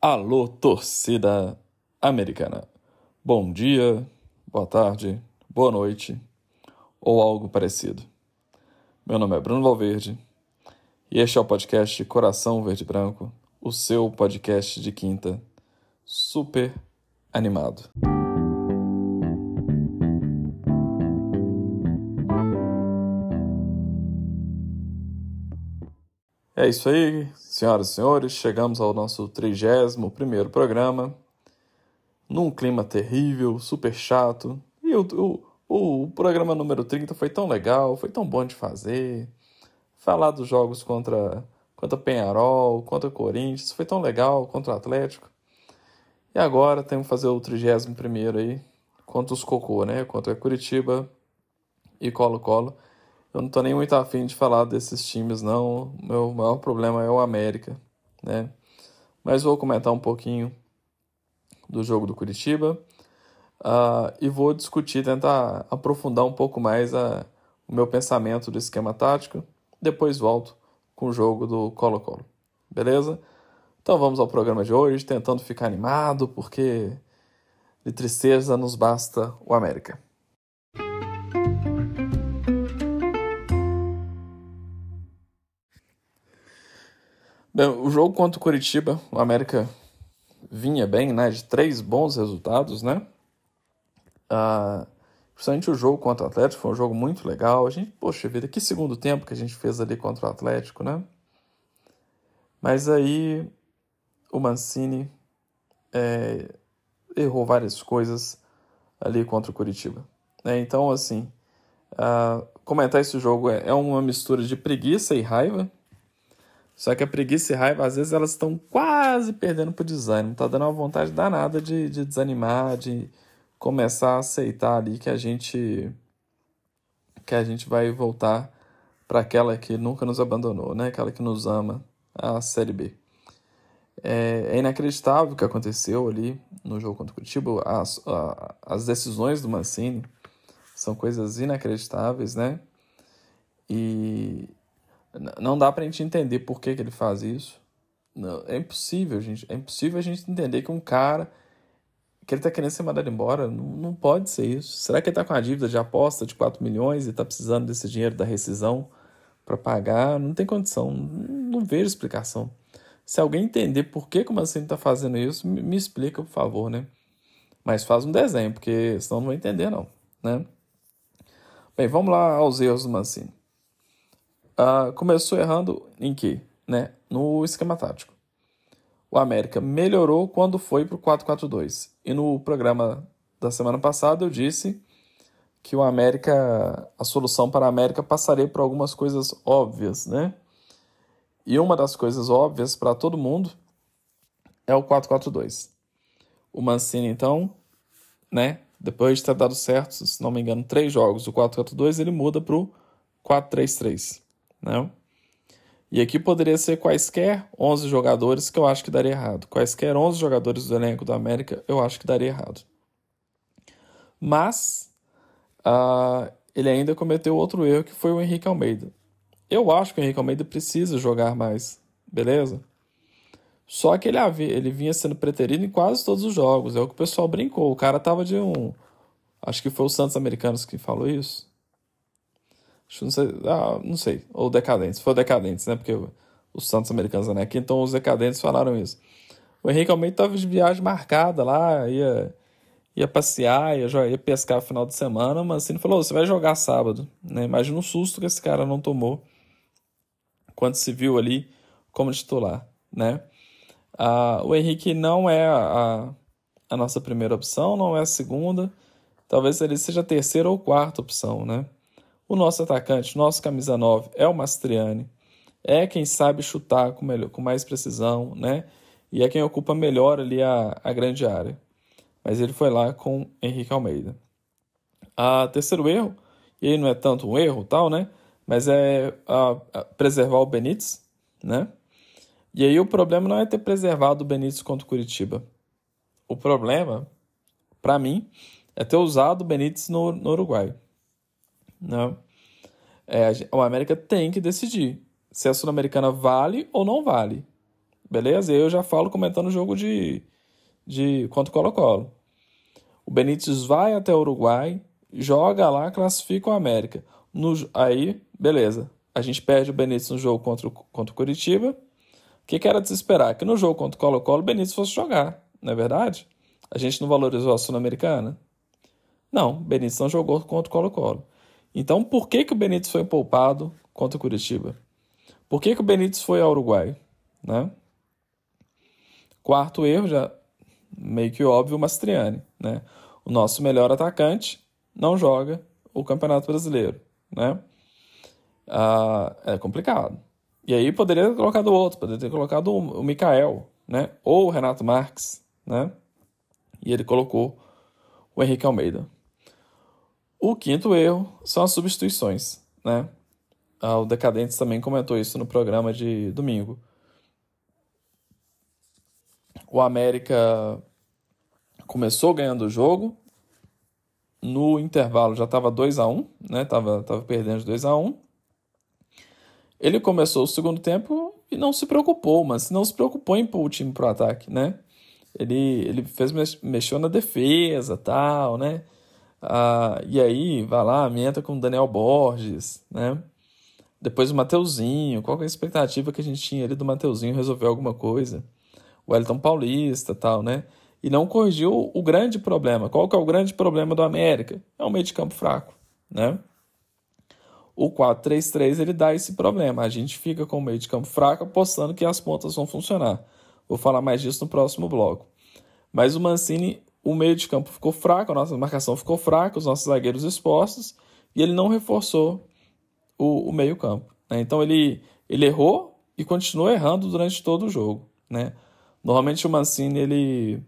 Alô, torcida americana. Bom dia, boa tarde, boa noite ou algo parecido. Meu nome é Bruno Valverde e este é o podcast Coração Verde Branco, o seu podcast de quinta, super animado. É isso aí, senhoras e senhores, chegamos ao nosso 31 programa, num clima terrível, super chato, e o, o, o programa número 30 foi tão legal, foi tão bom de fazer, falar dos jogos contra, contra Penharol, contra Corinthians, foi tão legal, contra o Atlético, e agora temos que fazer o 31 aí, contra os Cocô, né, contra Curitiba e Colo-Colo, eu não tô nem muito afim de falar desses times, não. Meu maior problema é o América, né? Mas vou comentar um pouquinho do jogo do Curitiba uh, e vou discutir, tentar aprofundar um pouco mais a, o meu pensamento do esquema tático. Depois volto com o jogo do Colo-Colo, beleza? Então vamos ao programa de hoje, tentando ficar animado, porque de tristeza nos basta o América. Bem, o jogo contra o Curitiba, o América vinha bem, né? De três bons resultados, né? Ah, principalmente o jogo contra o Atlético foi um jogo muito legal. A gente, poxa vida, que segundo tempo que a gente fez ali contra o Atlético, né? Mas aí o Mancini é, errou várias coisas ali contra o Curitiba. Né? Então, assim, uh, comentar esse jogo é, é uma mistura de preguiça e raiva, só que a preguiça e raiva, às vezes, elas estão quase perdendo pro desânimo. Tá dando uma vontade danada de, de desanimar, de começar a aceitar ali que a gente que a gente vai voltar para aquela que nunca nos abandonou, né? Aquela que nos ama, a Série B. É, é inacreditável o que aconteceu ali no jogo contra o Curitiba. As, a, as decisões do Mancini são coisas inacreditáveis, né? E, não dá pra gente entender por que, que ele faz isso. Não, é impossível, gente. É impossível a gente entender que um cara que ele tá querendo ser mandado embora, não, não pode ser isso. Será que ele tá com a dívida de aposta de 4 milhões e tá precisando desse dinheiro da rescisão para pagar? Não tem condição. Não, não, vejo explicação. Se alguém entender por que, o Mancini tá fazendo isso, me, me explica, por favor, né? Mas faz um desenho, porque senão não vou entender, não, né? Bem, vamos lá aos erros do Mancini uh, começou errando em quê? Né? No esquema tático. O América melhorou quando foi para o 4-4-2. E no programa da semana passada eu disse que o América, a solução para a América passaria por algumas coisas óbvias, né? E uma das coisas óbvias para todo mundo é o 4-4-2. O Mancini, então, né, depois de ter dado certo, se não me engano, três jogos, o 4-4-2, ele muda para o 4-3-3 né? E aqui poderia ser quaisquer 11 jogadores que eu acho que daria errado. Quaisquer 11 jogadores do elenco da América eu acho que daria errado. Mas uh, ele ainda cometeu outro erro que foi o Henrique Almeida. Eu acho que o Henrique Almeida precisa jogar mais, beleza? Só que ele, ele vinha sendo preterido em quase todos os jogos. É o que o pessoal brincou. O cara tava de um. Acho que foi o Santos Americanos que falou isso. Não sei, ah, não sei. Ou Decadentes. Foi Decadentes, né? Porque os Santos Americanos né? Aqui, então os Decadentes falaram isso. O Henrique Almeida estava de viagem marcada lá, ia, ia passear, ia, ia pescar no final de semana, mas assim, ele falou: você vai jogar sábado. Né? Imagina o susto que esse cara não tomou quando se viu ali como titular. Né? Ah, o Henrique não é a, a nossa primeira opção, não é a segunda. Talvez ele seja a terceira ou quarta opção, né? O nosso atacante, nosso camisa 9, é o Mastriani. É quem sabe chutar com, melhor, com mais precisão, né? E é quem ocupa melhor ali a, a grande área. Mas ele foi lá com Henrique Almeida. A terceiro erro, e aí não é tanto um erro tal, né? Mas é a, a preservar o Benítez, né? E aí o problema não é ter preservado o Benítez contra o Curitiba. O problema, para mim, é ter usado o Benítez no, no Uruguai. Né? É, o América tem que decidir se a Sul-Americana vale ou não vale. beleza? Eu já falo comentando o jogo de, de contra o Colo-Colo. O Benítez vai até o Uruguai, joga lá, classifica o América. No, aí, beleza. A gente perde o Benítez no jogo contra contra o Curitiba. O que, que era de se esperar? Que no jogo contra o Colo-Colo o Benítez fosse jogar, não é verdade? A gente não valorizou a Sul-Americana? Não, Benítez não jogou contra o Colo-Colo. Então, por que, que o Benítez foi poupado contra o Curitiba? Por que, que o Benítez foi ao Uruguai? Né? Quarto erro, já meio que óbvio, o Mastriani. Né? O nosso melhor atacante não joga o Campeonato Brasileiro. Né? Ah, é complicado. E aí poderia ter colocado outro, poderia ter colocado o Mikael, né? ou o Renato Marques. Né? E ele colocou o Henrique Almeida. O quinto erro são as substituições, né? Ah, o Decadentes também comentou isso no programa de domingo. O América começou ganhando o jogo. No intervalo já estava 2 a 1 um, né? Tava, tava perdendo de 2 a 1 um. Ele começou o segundo tempo e não se preocupou, mas não se preocupou em pôr o time para o ataque, né? Ele, ele fez, mexeu na defesa, tal, né? Ah, e aí, vai lá, entra com Daniel Borges, né? Depois o Mateuzinho, qual é a expectativa que a gente tinha ali do Mateuzinho resolver alguma coisa? O Elton Paulista, tal, né? E não corrigiu o grande problema. Qual que é o grande problema do América? É o meio de campo fraco, né? O 4-3-3 ele dá esse problema. A gente fica com o meio de campo fraco apostando que as pontas vão funcionar. Vou falar mais disso no próximo bloco. Mas o Mancini o meio de campo ficou fraco, a nossa marcação ficou fraca, os nossos zagueiros expostos, e ele não reforçou o, o meio campo. Né? Então ele, ele errou e continuou errando durante todo o jogo. Né? Normalmente o Mancini ele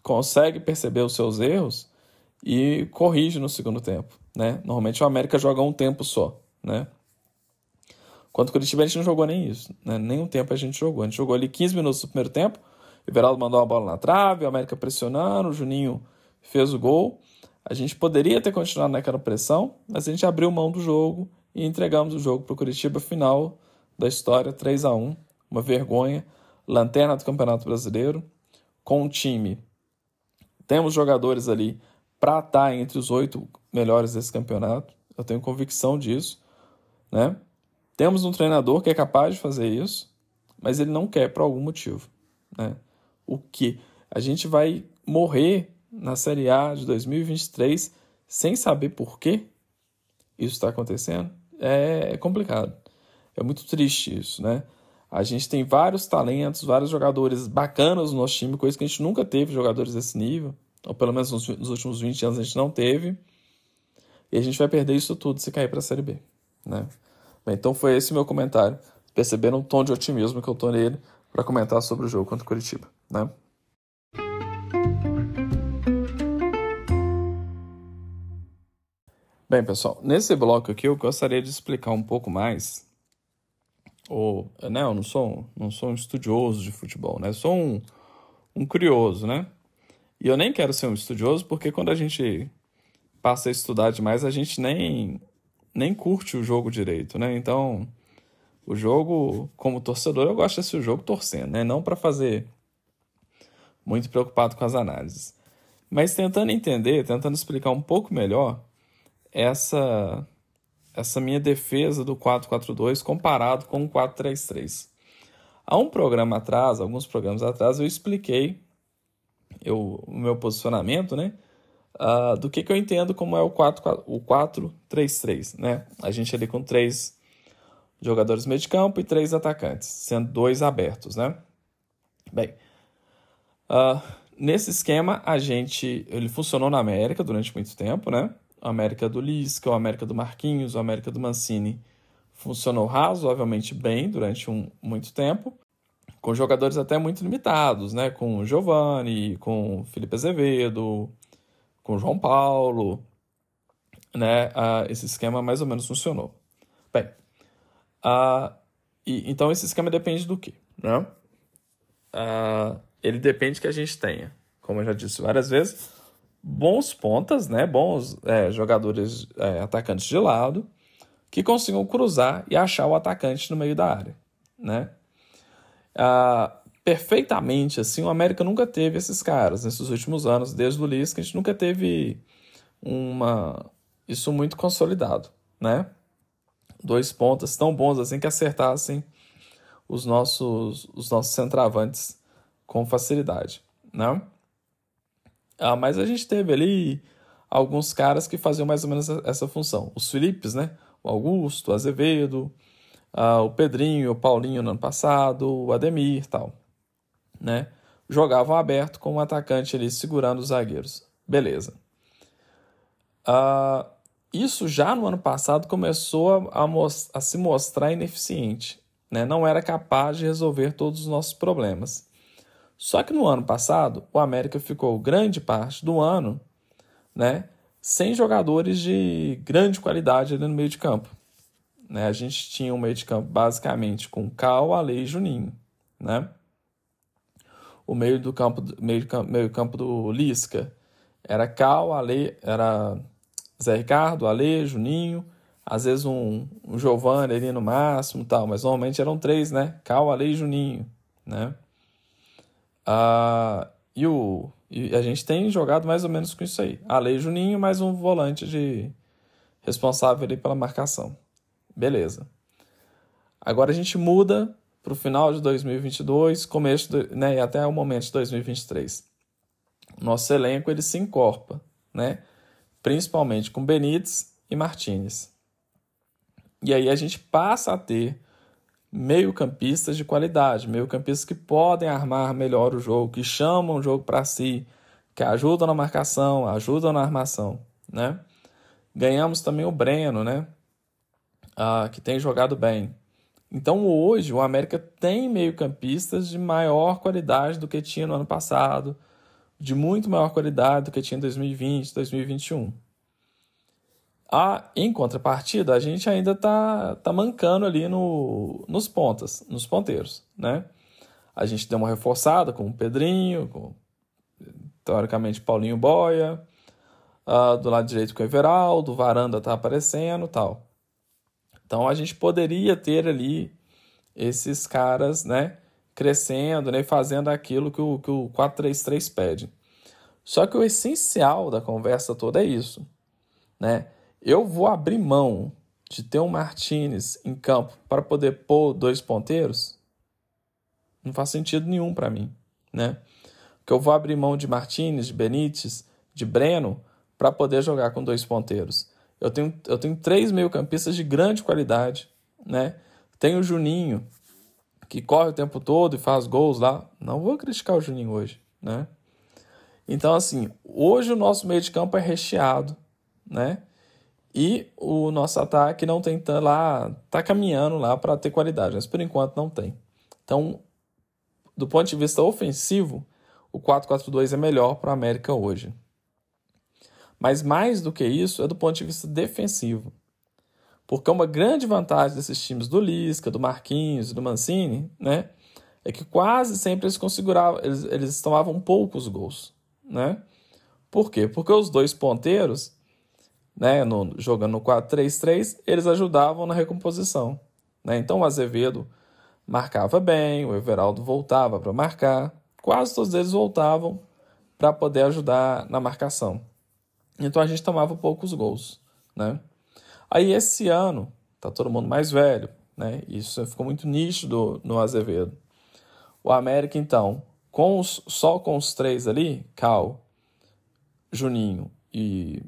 consegue perceber os seus erros e corrige no segundo tempo. Né? Normalmente o América joga um tempo só. Né? Quanto o Curitiba a gente não jogou nem isso. Né? Nem um tempo a gente jogou. A gente jogou ali 15 minutos no primeiro tempo, Everaldo mandou uma bola na trave, o América pressionando, o Juninho fez o gol. A gente poderia ter continuado naquela pressão, mas a gente abriu mão do jogo e entregamos o jogo para o Curitiba final da história, 3 a 1 Uma vergonha. Lanterna do Campeonato Brasileiro, com um time. Temos jogadores ali para estar tá entre os oito melhores desse campeonato. Eu tenho convicção disso. Né? Temos um treinador que é capaz de fazer isso, mas ele não quer por algum motivo. Né? O que a gente vai morrer na Série A de 2023 sem saber por que isso está acontecendo, é, é complicado. É muito triste isso, né? A gente tem vários talentos, vários jogadores bacanas no nosso time, coisa que a gente nunca teve jogadores desse nível, ou pelo menos nos, nos últimos 20 anos a gente não teve. E a gente vai perder isso tudo se cair para a Série B, né? Bem, então foi esse meu comentário. Perceberam o tom de otimismo que eu tô nele para comentar sobre o jogo contra o Curitiba né? Bem, pessoal, nesse bloco aqui eu gostaria de explicar um pouco mais. Ou, né, eu não sou, não sou um estudioso de futebol, né? Sou um, um curioso, né? E eu nem quero ser um estudioso porque quando a gente passa a estudar demais, a gente nem, nem curte o jogo direito, né? Então, o jogo, como torcedor, eu gosto de assistir o jogo torcendo, né? Não para fazer muito preocupado com as análises. Mas tentando entender, tentando explicar um pouco melhor essa essa minha defesa do 442 comparado com o 433. Há um programa atrás, alguns programas atrás, eu expliquei eu, o meu posicionamento, né? Uh, do que, que eu entendo como é o 4, o 4-3-3, né? A gente ali com três jogadores meio de campo e três atacantes, sendo dois abertos, né? Bem, Uh, nesse esquema, a gente. Ele funcionou na América durante muito tempo, né? A América do Lisca, a América do Marquinhos, a América do Mancini funcionou razoavelmente bem durante um, muito tempo, com jogadores até muito limitados, né? Com o Giovanni, com o Felipe Azevedo, com o João Paulo, né? Uh, esse esquema mais ou menos funcionou. Bem, uh, e, então esse esquema depende do quê? Né? Uh, ele depende que a gente tenha, como eu já disse várias vezes, bons pontas, né? bons é, jogadores é, atacantes de lado, que consigam cruzar e achar o atacante no meio da área. Né? Ah, perfeitamente assim, o América nunca teve esses caras nesses últimos anos, desde o Lisca, a gente nunca teve uma isso muito consolidado, né? Dois pontas tão bons assim que acertassem os nossos os nossos centravantes com facilidade, né? Ah, mas a gente teve ali alguns caras que faziam mais ou menos essa função. Os Filipes, né? O Augusto, o Azevedo, ah, o Pedrinho, o Paulinho no ano passado, o Ademir tal né? Jogavam aberto com um atacante ali segurando os zagueiros. Beleza. Uh, isso já no ano passado começou a, a, a, se mostrar ineficiente. Né? Não era capaz de resolver todos os nossos problemas. Só que no ano passado, o América ficou grande parte do ano né, sem jogadores de grande qualidade ali no meio de campo. Né? A gente tinha um meio de campo basicamente com Cal, Ale e Juninho. Né? o meio do campo, meio, meio campo do Lisca era Cal, Ale, era Zé Ricardo, Ale, Juninho, às vezes um, um Giovanni ali no máximo tal, mas normalmente eram três, né? Cal, Ale e Juninho, né? Ah, e, o, e a gente tem jogado mais ou menos com isso aí. Ale e Juninho, mais um volante de responsável ali pela marcação. Beleza. Agora a gente muda para o final de 2022, começo de, né, e até o momento de 2023. Nosso elenco ele se encorpa, né? principalmente com Benítez e Martinez. E aí a gente passa a ter meio-campistas de qualidade, meio-campistas que podem armar melhor o jogo, que chamam o jogo para si, que ajudam na marcação, ajudam na armação, né? Ganhamos também o Breno, né? Ah, que tem jogado bem. Então hoje o América tem meio-campistas de maior qualidade do que tinha no ano passado, de muito maior qualidade do que tinha em 2020, 2021. Ah, em contrapartida, a gente ainda está tá mancando ali no, nos pontas, nos ponteiros, né? A gente deu uma reforçada com o Pedrinho, com, teoricamente Paulinho Boia, uh, do lado direito com o Everaldo, Varanda está aparecendo tal. Então a gente poderia ter ali esses caras, né, crescendo, né, fazendo aquilo que o, que o 433 pede. Só que o essencial da conversa toda é isso, né? Eu vou abrir mão de ter um Martinez em campo para poder pôr dois ponteiros? Não faz sentido nenhum para mim, né? Que eu vou abrir mão de Martinez, de Benítez, de Breno para poder jogar com dois ponteiros. Eu tenho, eu tenho três meio-campistas de grande qualidade, né? Tem o Juninho, que corre o tempo todo e faz gols lá. Não vou criticar o Juninho hoje, né? Então, assim, hoje o nosso meio de campo é recheado, né? E o nosso ataque não tem lá, tá caminhando lá para ter qualidade, mas por enquanto não tem. Então, do ponto de vista ofensivo, o 4-4-2 é melhor para o América hoje. Mas mais do que isso, é do ponto de vista defensivo. Porque uma grande vantagem desses times do Lisca, do Marquinhos do Mancini, né? É que quase sempre eles configuravam, eles, eles tomavam poucos gols, né? Por quê? Porque os dois ponteiros, né, no, jogando no 4-3-3, eles ajudavam na recomposição, né? Então o Azevedo marcava bem, o Everaldo voltava para marcar, quase todos eles voltavam para poder ajudar na marcação. Então a gente tomava poucos gols, né? Aí esse ano, tá todo mundo mais velho, né? Isso ficou muito nítido no Azevedo. O América, então, com os, só com os três ali, Cal, Juninho e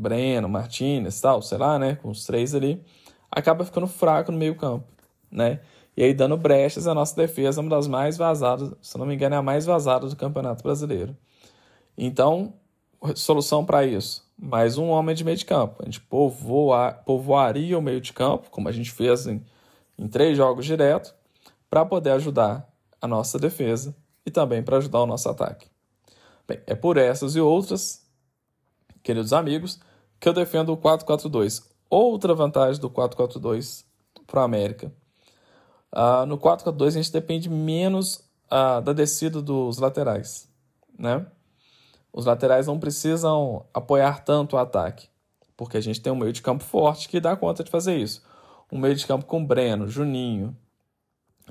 Breno, Martinez, tal, sei lá, né? Com os três ali, acaba ficando fraco no meio campo, né? E aí dando brechas, a nossa defesa é uma das mais vazadas, se não me engano, é a mais vazada do Campeonato Brasileiro. Então, solução para isso? mais um homem de meio de campo. A gente povoar, povoaria o meio de campo, como a gente fez em, em três jogos direto, para poder ajudar a nossa defesa e também para ajudar o nosso ataque. Bem, é por essas e outras, queridos amigos, que eu defendo o 4-4-2. Outra vantagem do 4-4-2 para a América. Uh, no 4-4-2 a gente depende menos uh, da descida dos laterais, né? Os laterais não precisam apoiar tanto o ataque, porque a gente tem um meio de campo forte que dá conta de fazer isso. Um meio de campo com Breno, Juninho,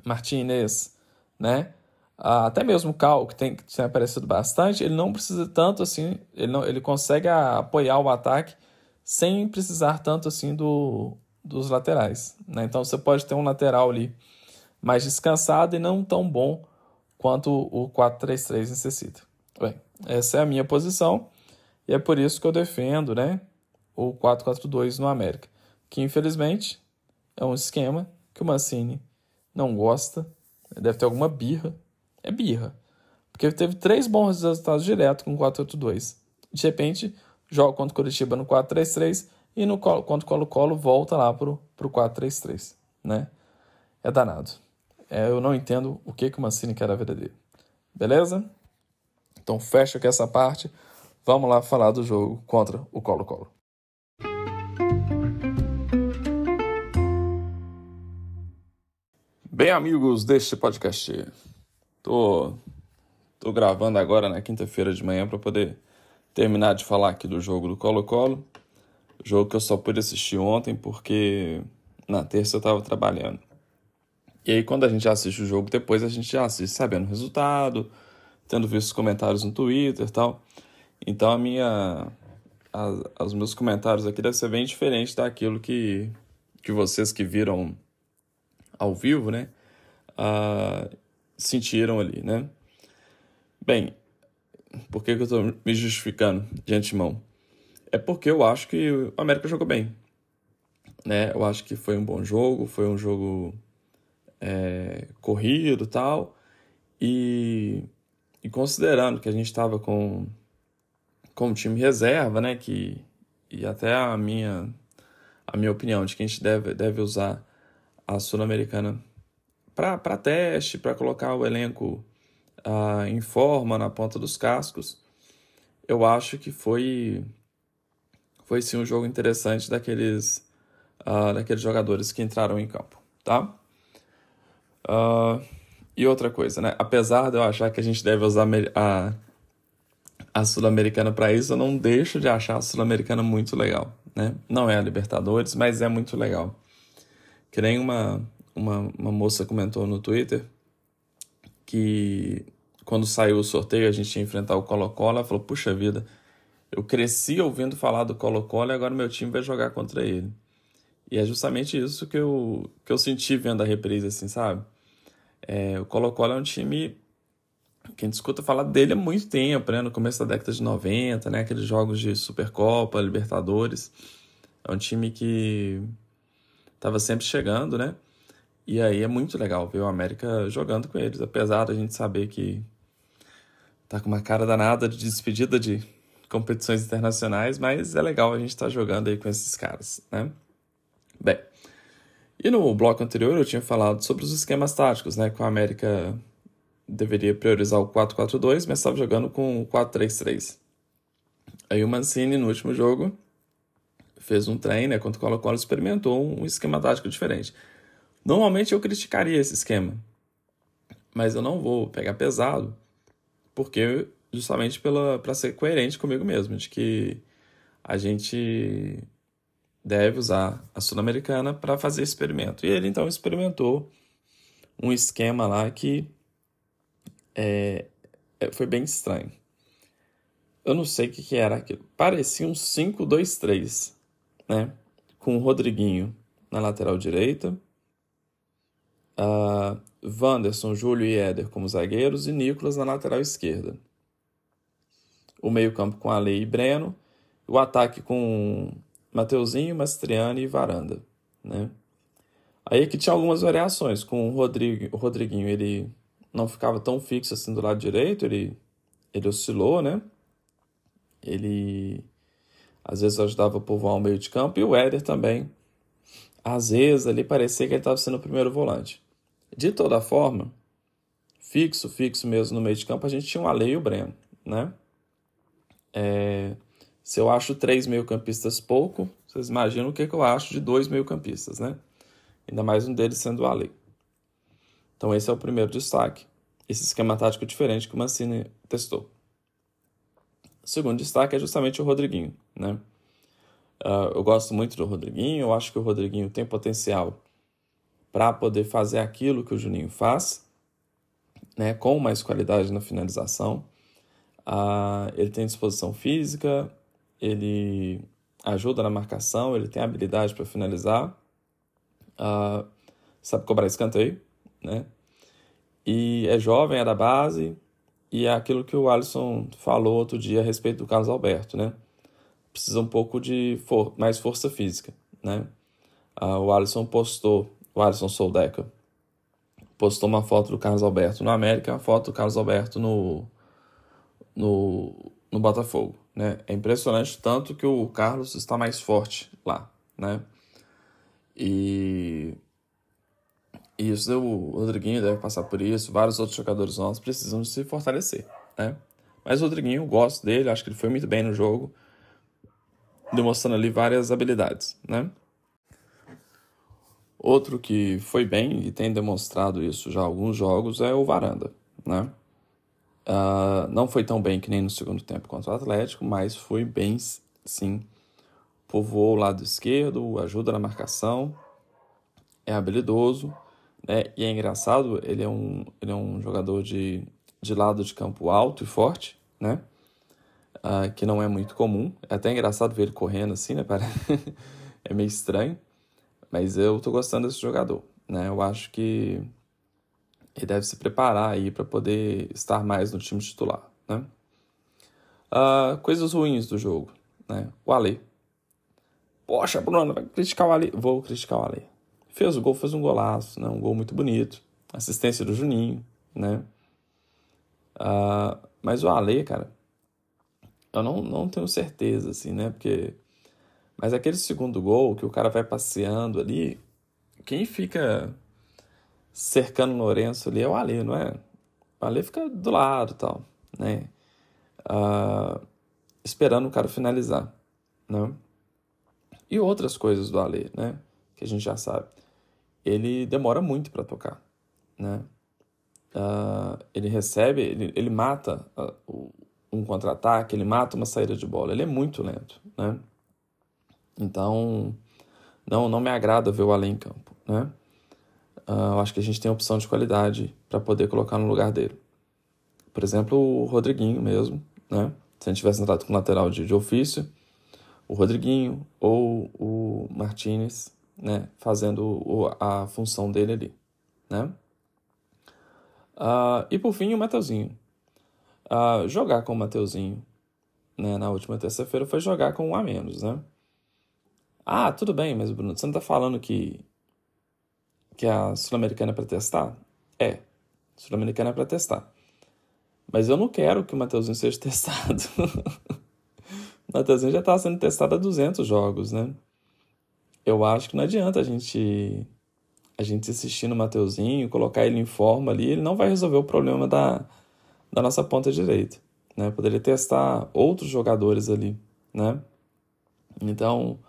Martinez, né? Uh, até mesmo o Cal, que tem, que aparecido bastante, ele não precisa tanto assim, ele, não, ele consegue apoiar o ataque sem precisar tanto assim do, dos laterais. Né? Então você pode ter um lateral ali mais descansado e não tão bom quanto o 4-3-3 necessita. Bem, essa é a minha posição e é por isso que eu defendo né, o 4-4-2 no América, que infelizmente é um esquema que o Mancini não gosta, deve ter alguma birra, é birra, porque teve três bons resultados direto com 4-8-2. De repente, joga contra o Curitiba no 4-3-3 e no contra o Colo-Colo volta lá pro, pro 4-3-3, né? É danado. É, eu não entendo o que, que o Mancini quer da vida dele. Beleza? Então fecha aqui essa parte. Vamos lá falar do jogo contra o Colo-Colo. Bem, amigos deste podcast, tô, tô gravando agora na quinta-feira de manhã para poder terminar de falar aqui do jogo do Colo-Colo. Jogo que eu só pude assistir ontem porque na terça eu estava trabalhando. E aí, quando a gente assiste o jogo depois, a gente já assiste sabendo o resultado, tendo visto os comentários no Twitter e tal. Então, a minha, a, os meus comentários aqui devem ser bem diferentes daquilo que, que vocês que viram ao vivo, né, uh, sentiram ali, né. Bem, por que, que eu estou me justificando de antemão? É porque eu acho que o América jogou bem. Né? Eu acho que foi um bom jogo, foi um jogo é, corrido tal. E, e considerando que a gente estava com, com um time reserva, né? Que, e até a minha, a minha opinião de que a gente deve, deve usar a Sul-Americana para teste, para colocar o elenco uh, em forma na ponta dos cascos, eu acho que foi foi sim um jogo interessante daqueles uh, daqueles jogadores que entraram em campo, tá? Uh, e outra coisa, né? Apesar de eu achar que a gente deve usar a, a Sul-Americana para isso, eu não deixo de achar a Sul-Americana muito legal, né? Não é a Libertadores, mas é muito legal. Que nem uma, uma, uma moça comentou no Twitter que quando saiu o sorteio a gente ia enfrentar o Colo-Colo, ela falou, puxa vida, eu cresci ouvindo falar do Colo-Colo e agora meu time vai jogar contra ele. E é justamente isso que eu, que eu senti vendo a reprise, assim, sabe? É, o Colo-Colo é um time que a gente escuta falar dele há muito tempo, né? No começo da década de 90, né? Aqueles jogos de Supercopa, Libertadores. É um time que estava sempre chegando, né? E aí é muito legal ver o América jogando com eles, apesar da gente saber que tá com uma cara danada de despedida de competições internacionais, mas é legal a gente estar tá jogando aí com esses caras, né? Bem, e no bloco anterior eu tinha falado sobre os esquemas táticos, né? Que o América deveria priorizar o 4-4-2, mas estava jogando com o 4-3-3. Aí o Mancini, no último jogo, fez um treino, né? O Colo-Colo, experimentou um esquema tático diferente. Normalmente eu criticaria esse esquema, mas eu não vou pegar pesado, porque justamente para ser coerente comigo mesmo, de que a gente deve usar a Sul-Americana para fazer experimento. E ele então experimentou um esquema lá que é, é foi bem estranho. Eu não sei o que, que era aquilo. Parecia um 5-2-3, né? Com o Rodriguinho na lateral direita, uh, Wanderson, Júlio e Éder como zagueiros e Nicolas na lateral esquerda. O meio-campo com Ale e Breno, o ataque com Mateuzinho, Mastriani e Varanda, né? Aí que tinha algumas variações, com o, Rodrigo, o Rodriguinho, ele não ficava tão fixo assim do lado direito, ele, ele oscilou, né? Ele às vezes ajudava a povoar o meio de campo, e o Éder também, às vezes ali parecia que ele estava sendo o primeiro volante. De toda forma, fixo, fixo mesmo no meio de campo, a gente tinha o Ale e o Breno, né? É, se eu acho três meio-campistas pouco, vocês imaginam o que, que eu acho de dois meio-campistas, né? Ainda mais um deles sendo o Ale. Então esse é o primeiro destaque. Esse esquema tático diferente que o Mancini testou. O segundo destaque é justamente o Rodriguinho, né? Uh, eu gosto muito do Rodriguinho, eu acho que o Rodriguinho tem potencial para poder fazer aquilo que o Juninho faz, né, com mais qualidade na finalização. Uh, ele tem disposição física, ele ajuda na marcação, ele tem habilidade para finalizar, uh, sabe cobrar escanteio, né? E é jovem, é da base, e é aquilo que o Alisson falou outro dia a respeito do Carlos Alberto, né? Precisa um pouco de for mais força física, né? Uh, o Alisson postou, o Alisson Soldeca, postou uma foto do Carlos Alberto no América, uma foto do Carlos Alberto no, no, no Botafogo, né? É impressionante tanto que o Carlos está mais forte lá, né? E isso, o Rodriguinho deve passar por isso, vários outros jogadores nossos precisam se fortalecer, né? Mas o Rodriguinho, gosto dele, acho que ele foi muito bem no jogo, demonstrando ali várias habilidades, né? Outro que foi bem e tem demonstrado isso já alguns jogos é o Varanda, né? Uh, não foi tão bem que nem no segundo tempo contra o Atlético, mas foi bem sim. Povoou o lado esquerdo, ajuda na marcação, é habilidoso né? E é engraçado, ele é um, ele é um jogador de, de lado de campo alto e forte, né? Uh, que não é muito comum. É até engraçado ver ele correndo assim, né? é meio estranho. Mas eu tô gostando desse jogador, né? Eu acho que ele deve se preparar aí para poder estar mais no time titular, né? Uh, coisas ruins do jogo, né? O Ale. Poxa, Bruno, vai criticar o Ale. Vou criticar o Ale. Fez o gol, fez um golaço, né? um gol muito bonito. Assistência do Juninho, né? Uh, mas o Ale, cara, eu não, não tenho certeza, assim, né? Porque. Mas aquele segundo gol que o cara vai passeando ali, quem fica cercando o Lourenço ali é o Ale, não é? O Ale fica do lado tal, né? Uh, esperando o cara finalizar, né? E outras coisas do Ale, né? Que a gente já sabe ele demora muito para tocar, né? Uh, ele recebe, ele, ele mata uh, um contra-ataque, ele mata uma saída de bola. Ele é muito lento, né? Então, não, não me agrada ver o além em campo, né? Uh, eu acho que a gente tem opção de qualidade para poder colocar no lugar dele. Por exemplo, o Rodriguinho mesmo, né? Se a gente tivesse entrado com lateral de, de ofício, o Rodriguinho ou o Martinez né, fazendo o, a função dele ali, né? Uh, e por fim, o Mateuzinho. Uh, jogar com o Mateuzinho né, na última terça-feira foi jogar com um a menos, né? Ah, tudo bem, mas Bruno, você não tá falando que, que a Sul-Americana é para testar? É, Sul-Americana é para testar. Mas eu não quero que o Mateuzinho seja testado. o Mateuzinho já está sendo testado há 200 jogos, né? eu acho que não adianta a gente a gente insistir no Mateuzinho, colocar ele em forma ali, ele não vai resolver o problema da, da nossa ponta direita, né? Poderia testar outros jogadores ali, né? Então,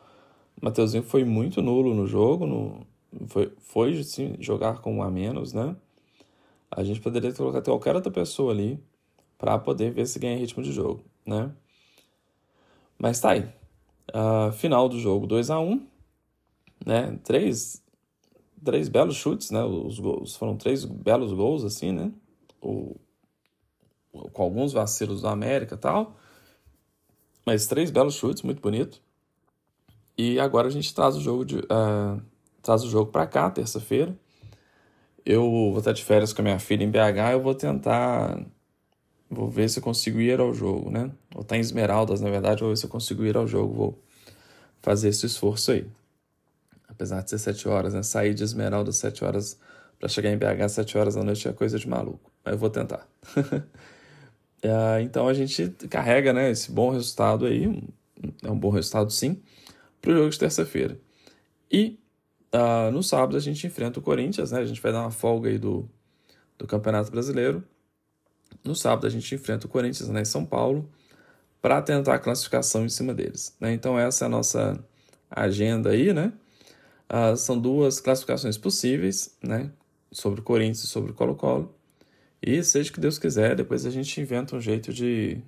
Mateuzinho foi muito nulo no jogo, no, foi, foi sim, jogar com um a menos, né? A gente poderia colocar qualquer outra pessoa ali para poder ver se ganha ritmo de jogo, né? Mas tá aí. Uh, final do jogo 2 a 1 né? Três, três belos chutes, né? Os gols foram três belos gols assim, né? O, com alguns vacilos do América, tal, mas três belos chutes, muito bonito. E agora a gente traz o jogo de uh, traz o jogo para cá, terça-feira. Eu vou estar de férias com a minha filha em BH, eu vou tentar vou ver se eu consigo ir ao jogo, né? Vou estar em Esmeraldas, na verdade, vou ver se eu consigo ir ao jogo, vou fazer esse esforço aí apesar de ser 7 horas, né? Sair de Esmeralda 7 horas para chegar em BH 7 horas da noite é coisa de maluco. Mas eu vou tentar. é, então a gente carrega né, esse bom resultado aí, é um bom resultado sim, para o jogo de terça-feira. E uh, no sábado a gente enfrenta o Corinthians, né? A gente vai dar uma folga aí do, do Campeonato Brasileiro. No sábado a gente enfrenta o Corinthians né, em São Paulo para tentar a classificação em cima deles. Né? Então essa é a nossa agenda aí, né? Uh, são duas classificações possíveis, né? Sobre o Corinthians e sobre o Colo-Colo. E seja o que Deus quiser, depois a gente inventa um jeito de,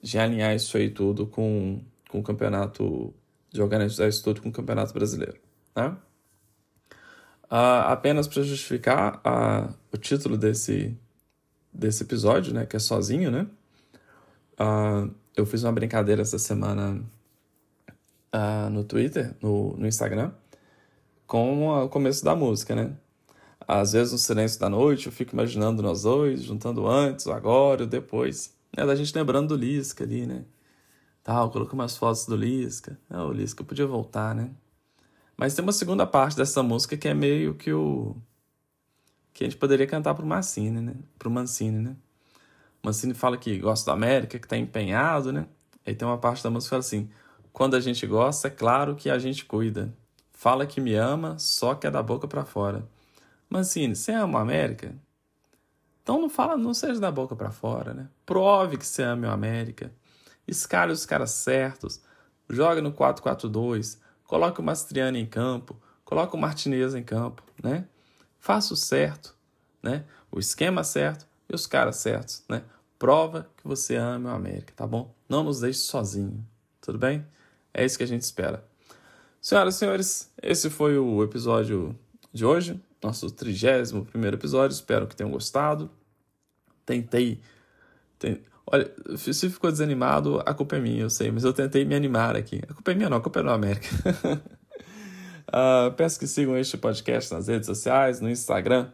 de alinhar isso aí tudo com, com o campeonato, de organizar isso tudo com o campeonato brasileiro, né? Uh, apenas para justificar uh, o título desse, desse episódio, né? Que é sozinho, né? Uh, eu fiz uma brincadeira essa semana uh, no Twitter, no, no Instagram, com o começo da música, né? Às vezes no silêncio da noite eu fico imaginando nós dois, juntando antes, o agora, o depois. Né? Da gente lembrando do Lisca ali, né? Tal, colocou umas fotos do Lisca. Ah, o Lisca podia voltar, né? Mas tem uma segunda parte dessa música que é meio que o. que a gente poderia cantar pro Mancini, né? Pro Mancini, né? O Mancini fala que gosta da América, que tá empenhado, né? Aí tem uma parte da música que fala assim: quando a gente gosta, é claro que a gente cuida. Fala que me ama, só que é da boca para fora. Mancini, você ama a América? Então não fala, não seja da boca para fora, né? Prove que você ama a América. Escale os caras certos. Joga no 4-4-2 coloque o Mastriani em campo, coloque o Martinez em campo, né? Faça o certo, né? O esquema certo e os caras certos, né? Prova que você ama o América, tá bom? Não nos deixe sozinho, tudo bem? É isso que a gente espera. Senhoras e senhores, esse foi o episódio de hoje, nosso trigésimo primeiro episódio. Espero que tenham gostado. Tentei, tentei Olha, se ficou desanimado, a culpa é minha, eu sei, mas eu tentei me animar aqui. A culpa é minha, não, a culpa é do América. uh, peço que sigam este podcast nas redes sociais, no Instagram,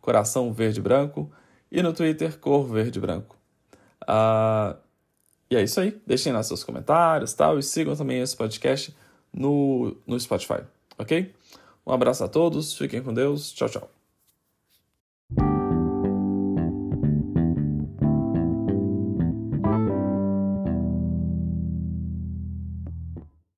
Coração Verde Branco, e no Twitter, Cor Verde Branco. Uh, e é isso aí. Deixem lá seus comentários tal, e sigam também esse podcast no, no Spotify, ok? Um abraço a todos, fiquem com Deus, tchau, tchau.